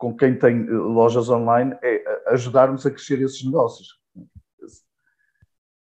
com quem tem eh, lojas online é ajudarmos a crescer esses negócios,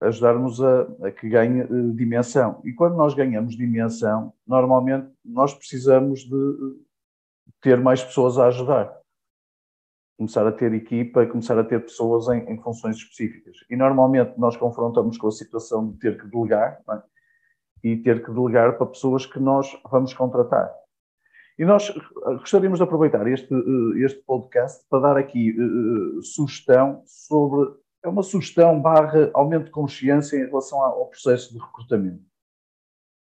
ajudarmos a, a que ganhe uh, dimensão. E quando nós ganhamos dimensão, normalmente nós precisamos de eh, ter mais pessoas a ajudar. Começar a ter equipa, começar a ter pessoas em, em funções específicas. E normalmente nós confrontamos com a situação de ter que delegar é? e ter que delegar para pessoas que nós vamos contratar. E nós gostaríamos de aproveitar este, eh, este podcast para dar aqui uh, sugestão sobre. É uma sugestão barra aumento de consciência em relação ao processo de recrutamento.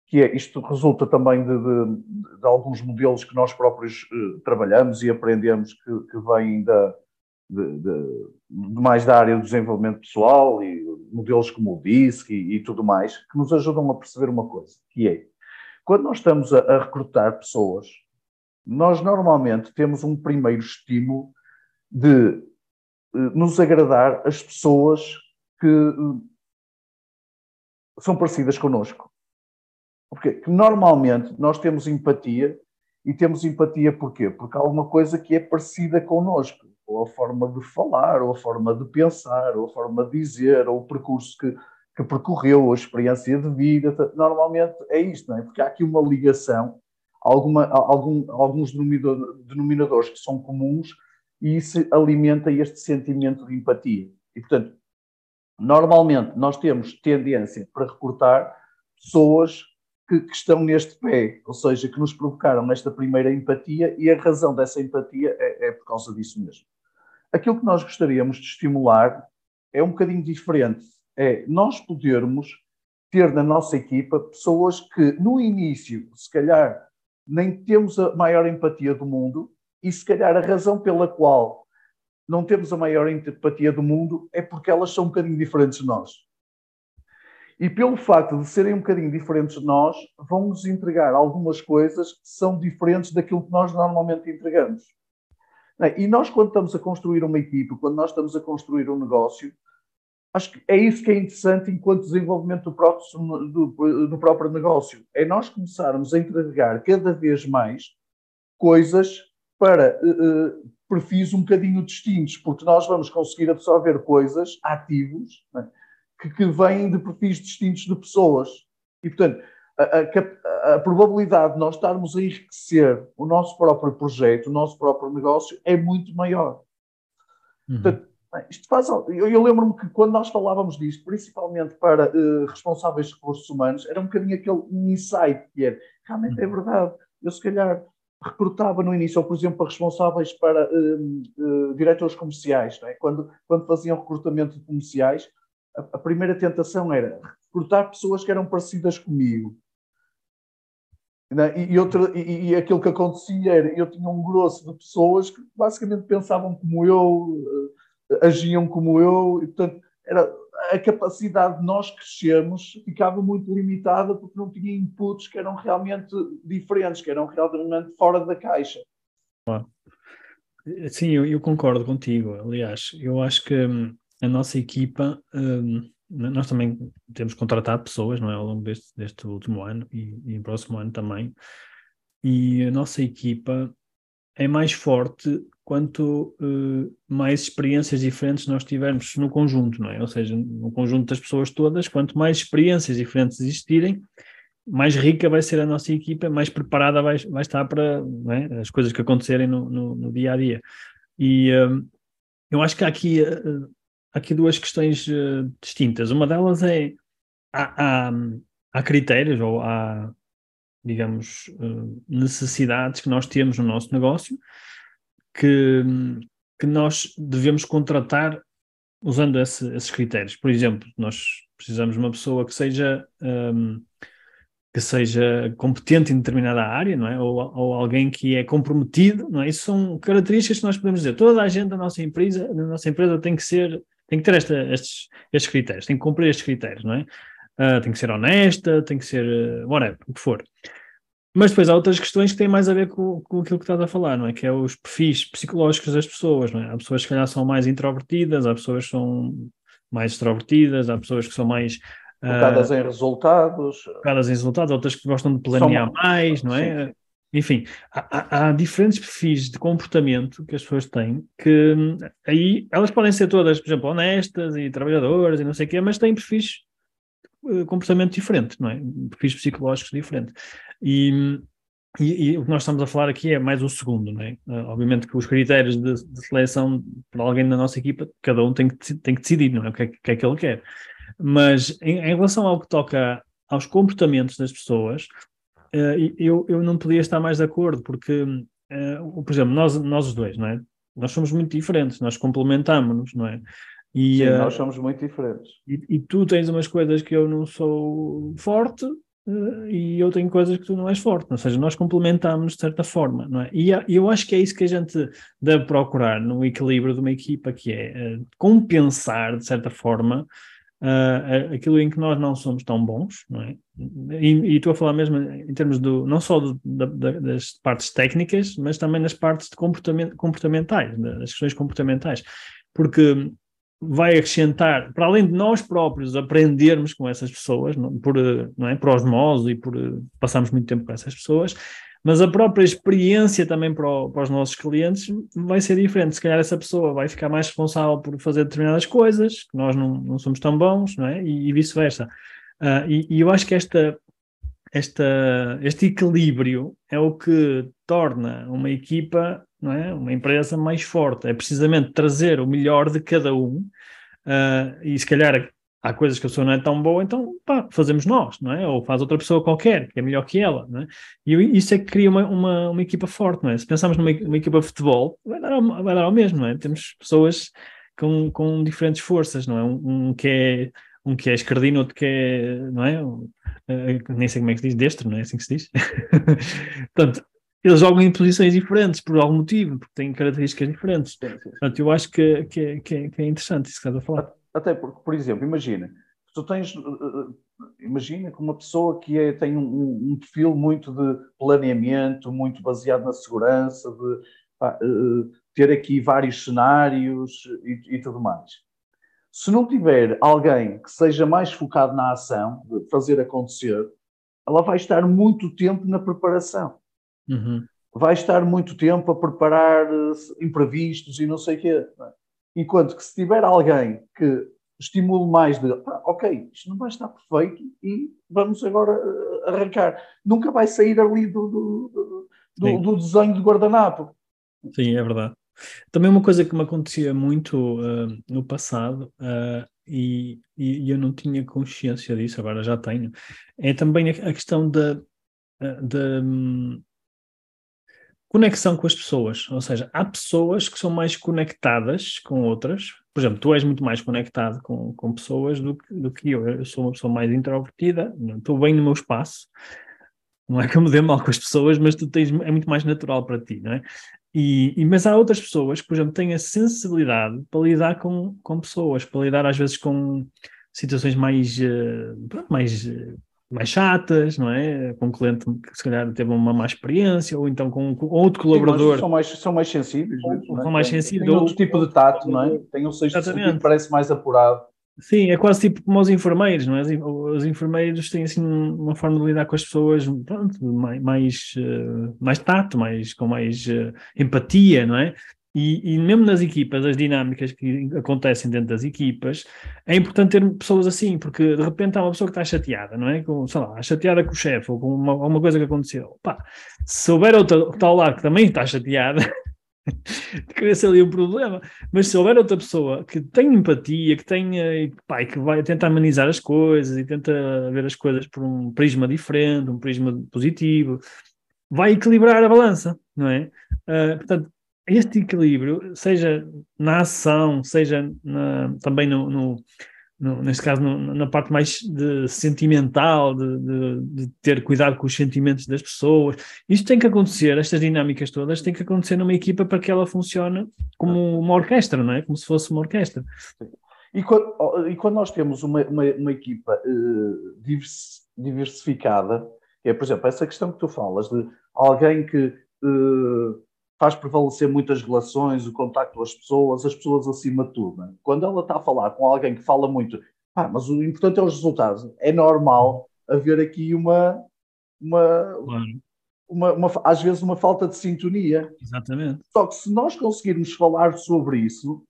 Que é, isto resulta também de, de, de alguns modelos que nós próprios uh, trabalhamos e aprendemos que, que vêm da, de, de, mais da área do desenvolvimento pessoal e modelos como o DISC e, e, tudo mais, que nos ajudam a perceber uma coisa, que é, quando nós estamos a, a recrutar pessoas, nós normalmente temos um primeiro estímulo de eh, nos agradar as pessoas que eh, são parecidas connosco. Porque normalmente nós temos empatia e temos empatia porquê? Porque há alguma coisa que é parecida connosco, ou a forma de falar, ou a forma de pensar, ou a forma de dizer, ou o percurso que, que percorreu, a experiência de vida. Normalmente é isto, não é? Porque há aqui uma ligação alguma, algum, alguns denominadores que são comuns e isso alimenta este sentimento de empatia. E, portanto, normalmente nós temos tendência para recrutar pessoas que, que, estão neste pé, ou seja, que nos provocaram esta primeira empatia e a razão dessa empatia é, é por causa disso mesmo. Aquilo que nós gostaríamos de estimular é um bocadinho diferente. É nós podermos ter na nossa equipa pessoas que, no início, se calhar nem temos a maior empatia do mundo, e se calhar a razão pela qual não temos a maior empatia do mundo é porque elas são um bocadinho diferentes de nós. E pelo facto de serem um bocadinho diferentes de nós, vão-nos entregar algumas coisas que são diferentes daquilo que nós normalmente entregamos. E nós, quando estamos a construir uma equipe, quando nós estamos a construir um negócio, Acho que é isso que é interessante enquanto desenvolvimento do próprio, do, do próprio negócio. É nós começarmos a entregar cada vez mais coisas para uh, perfis um bocadinho distintos, porque nós vamos conseguir absorver coisas, ativos, né, que, que vêm de perfis distintos de pessoas. E, portanto, a, a, a, probabilidade de nós estarmos a enriquecer o nosso próprio projeto, o nosso próprio negócio, é muito maior. Uhum. Portanto, isto faz, eu, eu lembro-me que quando nós falávamos disto, principalmente para uh, responsáveis de recursos humanos, era um bocadinho aquele insight que era, realmente é uhum. verdade, eu se calhar recrutava no início, ou por exemplo, para responsáveis para uh, uh, diretores comerciais, é? quando, quando faziam recrutamento de comerciais, a, a, primeira tentação era recrutar pessoas que eram parecidas comigo. É? E, e, outra, e, e aquilo que acontecia era, eu tinha um grosso de pessoas que basicamente pensavam como eu, agiam como eu, e portanto era, a capacidade de nós crescermos ficava muito limitada porque não tinha inputs que eram realmente diferentes, que eram realmente fora da caixa. Sim, eu, eu concordo contigo. Aliás, eu acho que hum, a nossa equipa, hum, nós também temos contratado pessoas não é, ao longo deste, deste último ano e, e próximo ano também, e a nossa equipa é mais forte quanto uh, mais experiências diferentes nós tivermos no conjunto, não é? Ou seja, no conjunto das pessoas todas, quanto mais experiências diferentes existirem, mais rica vai ser a nossa equipa, mais preparada vai, vai estar para é? as coisas que acontecerem no, no, no, dia a dia. E uh, eu acho que há aqui, uh, aqui duas questões distintas. Uma delas é há, há, há critérios ou há digamos, eh, necessidades que nós temos no nosso negócio que, que nós devemos contratar usando esse, esses critérios. Por exemplo, nós precisamos de uma pessoa que seja um, que seja competente em determinada área, não é? Ou, ou, alguém que é comprometido, não é? Isso são características que nós podemos dizer. Toda a gente da nossa empresa, da nossa empresa tem que ser, tem que ter esta, estes, estes critérios, tem que cumprir estes critérios, não é? Uh, tem que ser honesta, tem que ser uh, whatever, o que for. Mas depois há outras questões que têm mais a ver com, com aquilo que estás a falar, não é? Que é os perfis psicológicos das pessoas, não é? Há pessoas que, calhar, são mais introvertidas, há pessoas que são mais extrovertidas, há pessoas que são mais Focadas uh, em resultados. Focadas em resultados, outras que gostam de planear São... mais, não é? Sim. Enfim, há, há, diferentes perfis de comportamento que as pessoas têm que hum, aí elas podem ser todas, por exemplo, honestas e trabalhadoras e não sei o quê, mas têm perfis comportamento diferente, não é? Perfis psicológicos diferentes. E, e, e, o que nós estamos a falar aqui é mais o segundo, não é? Uh, obviamente que os critérios de, de, seleção para alguém da nossa equipa, cada um tem que, tem que decidir, não é? O que é, que, é que ele quer. Mas em, em, relação ao que toca aos comportamentos das pessoas, uh, eu, eu não podia estar mais de acordo, porque, por exemplo, nós, nós os dois, não é? Nós somos muito diferentes, nós complementamos-nos, não é? E, Sim, uh, nós somos muito diferentes. E, e, tu tens umas coisas que eu não sou forte uh, e eu tenho coisas que tu não és forte. Ou seja, nós complementamos de certa forma, não é? E eu acho que é isso que a gente deve procurar no equilíbrio de uma equipa, que é uh, compensar, de certa forma, uh, aquilo em que nós não somos tão bons, não é? E, e estou a falar mesmo em termos do, não só do, da, das partes técnicas, mas também nas partes de comportamento, comportamentais, das questões comportamentais, porque vai acrescentar, para além de nós próprios aprendermos com essas pessoas, não, por, não é, por osmose e por passarmos muito tempo com essas pessoas, mas a própria experiência também para, o, para, os nossos clientes vai ser diferente. Se calhar essa pessoa vai ficar mais responsável por fazer determinadas coisas, que nós não, não somos tão bons, não é? E, e vice-versa. Uh, e, e, eu acho que esta, esta, este equilíbrio é o que torna uma equipa, não é? uma empresa mais forte. É precisamente trazer o melhor de cada um. Uh, e se calhar há coisas que a pessoa não é tão boa, então pá, fazemos nós, não é? Ou faz outra pessoa qualquer, que é melhor que ela, não é? E isso é que cria uma, uma, uma equipa forte, não é? Se pensarmos numa uma equipa de futebol, vai dar, ao, vai dar ao mesmo, não é? Temos pessoas com, com diferentes forças, não é? Um, um que é um que é escardino, outro que é, não é? Uh, nem sei como é que se diz, destro, não é assim que se diz? Portanto, eles jogam em posições diferentes por algum motivo, porque têm características diferentes. Portanto, eu acho que, que, é, que, é, que é interessante isso que estás a falar. Até porque, por exemplo, imagina, tu tens, eh, eh, imagina que uma pessoa que é, tem um, um, perfil muito de planeamento, muito baseado na segurança, de pá, uh, ter aqui vários cenários e, e, tudo mais. Se não tiver alguém que seja mais focado na ação, de fazer acontecer, ela vai estar muito tempo na preparação. Uhum. Vai estar muito tempo a preparar imprevistos e não sei o quê. É? Enquanto que se tiver alguém que estimule mais de, ah, ok, isto não vai estar perfeito e vamos agora eh, arrancar. Nunca vai sair ali do, do, do, do desenho de guardanapo. Sim, é verdade. Também uma coisa que me acontecia muito uh, no passado, uh, e, e, eu não tinha consciência disso, agora já tenho, é também a, a questão da, da, um, conexão com as pessoas, ou seja, há pessoas que são mais conectadas com outras. Por exemplo, tu és muito mais conectado com, com pessoas do do que eu. Eu sou uma pessoa mais introvertida, estou bem no meu espaço. Não é que eu me dê mal com as pessoas, mas tu tens, é muito mais natural para ti, não é? E, e, mas há outras pessoas que, por exemplo, têm a sensibilidade para lidar com, com pessoas, para lidar às vezes com situações mais, uh, mais uh, mais chatas, não é? Com um cliente que se calhar teve uma má experiência, ou então com, com outro colaborador. Sim, são, mais, são mais sensíveis. São, é? mais sensíveis. Tem outro tipo de tato, não é? Tem um sexto sentido que parece mais apurado. Sim, é quase tipo como os enfermeiros, não é? Os enfermeiros têm assim uma forma de lidar com as pessoas pronto, mais, mais, uh, mais tato, mais, com mais uh, empatia, não é? E, e, mesmo nas equipas, as dinâmicas que acontecem dentro das equipas, é importante ter pessoas assim, porque de repente há uma pessoa que está chateada, não é? Com, sei lá, chateada com o chefe ou com uma, alguma coisa que aconteceu. Pá, se houver outra que está ao lado que também está chateada, cria-se ali um problema. Mas se houver outra pessoa que tem empatia, que tenha, pá, que vai tentar amenizar as coisas e tenta ver as coisas por um prisma diferente, um prisma positivo, vai equilibrar a balança, não é? Uh, portanto, este equilíbrio, seja na ação, seja na, também no, no, no, neste caso, no, na parte mais de sentimental, de, de, de, ter cuidado com os sentimentos das pessoas. Isto tem que acontecer, estas dinâmicas todas têm que acontecer numa equipa para que ela funcione como uma orquestra, não é? Como se fosse uma orquestra. E quando, e quando nós temos uma, uma, uma equipa uh, diversificada, é, por exemplo, essa questão que tu falas de alguém que uh, faz prevalecer muitas relações, o contacto com as pessoas, as pessoas acima de tudo. Né? Quando ela está a falar com alguém que fala muito, ah, mas o importante é os resultados, é normal haver aqui uma, uma, claro. uma, uma, às vezes uma falta de sintonia. Exatamente. Só que se nós conseguirmos falar sobre isso,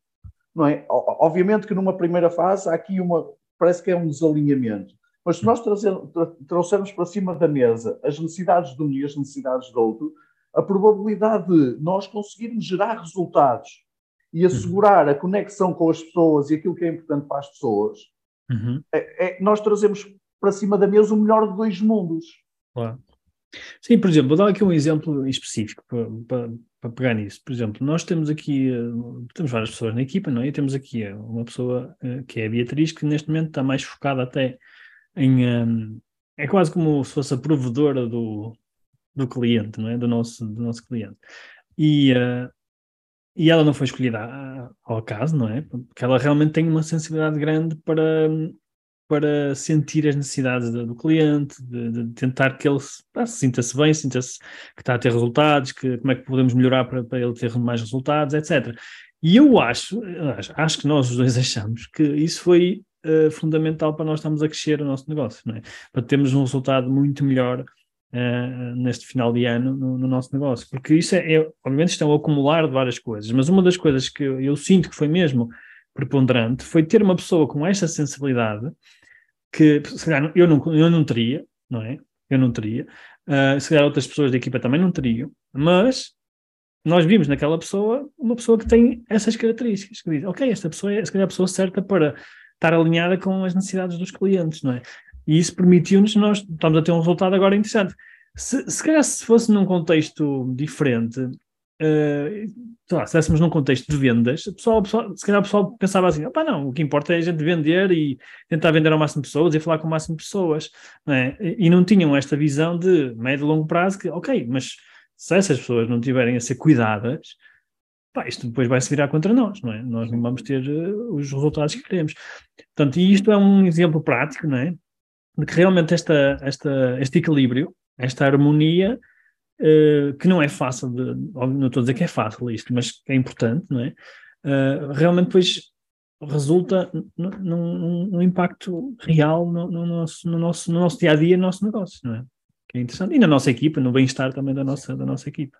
não é? Obviamente que numa primeira fase há aqui uma, parece que é um desalinhamento. Mas se nós trazer, trouxermos para cima da mesa as necessidades de um e as necessidades do outro, a probabilidade de nós conseguirmos gerar resultados e uhum. assegurar a conexão com as pessoas e aquilo que é importante para as pessoas, uhum. é, é, nós trazemos para cima da mesa o melhor de dois mundos. Claro. Sim, por exemplo, vou dar aqui um exemplo específico para, para, para, pegar nisso. Por exemplo, nós temos aqui, eh, temos várias pessoas na equipa, não é? E temos aqui eh, uma pessoa eh, que é a Beatriz, que neste momento está mais focada até em. é quase como se fosse a provedora do, do cliente, não é? Do nosso, do nosso cliente. E, uh, e ela não foi escolhida ao acaso, não é? Porque ela realmente tem uma sensibilidade grande para, para sentir as necessidades do, do cliente, de, de, tentar que ele ah, sinta-se bem, sinta-se que está a ter resultados, que, como é que podemos melhorar para, para ele ter mais resultados, etc. E eu acho, acho que nós os dois achamos que isso foi uh, fundamental para nós estarmos a crescer o nosso negócio, não é? Para termos um resultado muito melhor uh, neste final de ano no, no, nosso negócio. Porque isso é, é, obviamente, isto é um acumular de várias coisas, mas uma das coisas que eu, eu sinto que foi mesmo preponderante foi ter uma pessoa com esta sensibilidade que, se calhar, eu não, eu não teria, não é? Eu não teria. Uh, se calhar outras pessoas da equipa também não teriam, mas nós vimos naquela pessoa uma pessoa que tem essas características, que diz, ok, esta pessoa é se calhar a pessoa certa para estar alinhada com as necessidades dos clientes, não é? E isso permitiu-nos, nós estamos a ter um resultado agora interessante. Se, se calhar se fosse num contexto diferente, uh, se estivéssemos num contexto de vendas, o pessoal, se calhar o pessoal pensava assim, opá, não, o que importa é a gente vender e tentar vender ao máximo de pessoas e falar com o máximo de pessoas, não é? e não tinham esta visão de médio e longo prazo que, ok, mas se essas pessoas não tiverem a ser cuidadas, pá, isto depois vai se virar contra nós, não é? Nós não vamos ter uh, os resultados que queremos. Portanto, e isto é um exemplo prático, não é? De que realmente esta, esta, este equilíbrio, esta harmonia, uh, que não é fácil, de, não estou a dizer que é fácil isto, mas é importante, não é? Uh, realmente depois resulta num, num impacto real no, no, nosso, no, nosso, no nosso dia a dia, no nosso negócio, não é? Que é interessante. E na nossa equipa, no bem-estar também da nossa, da nossa equipa.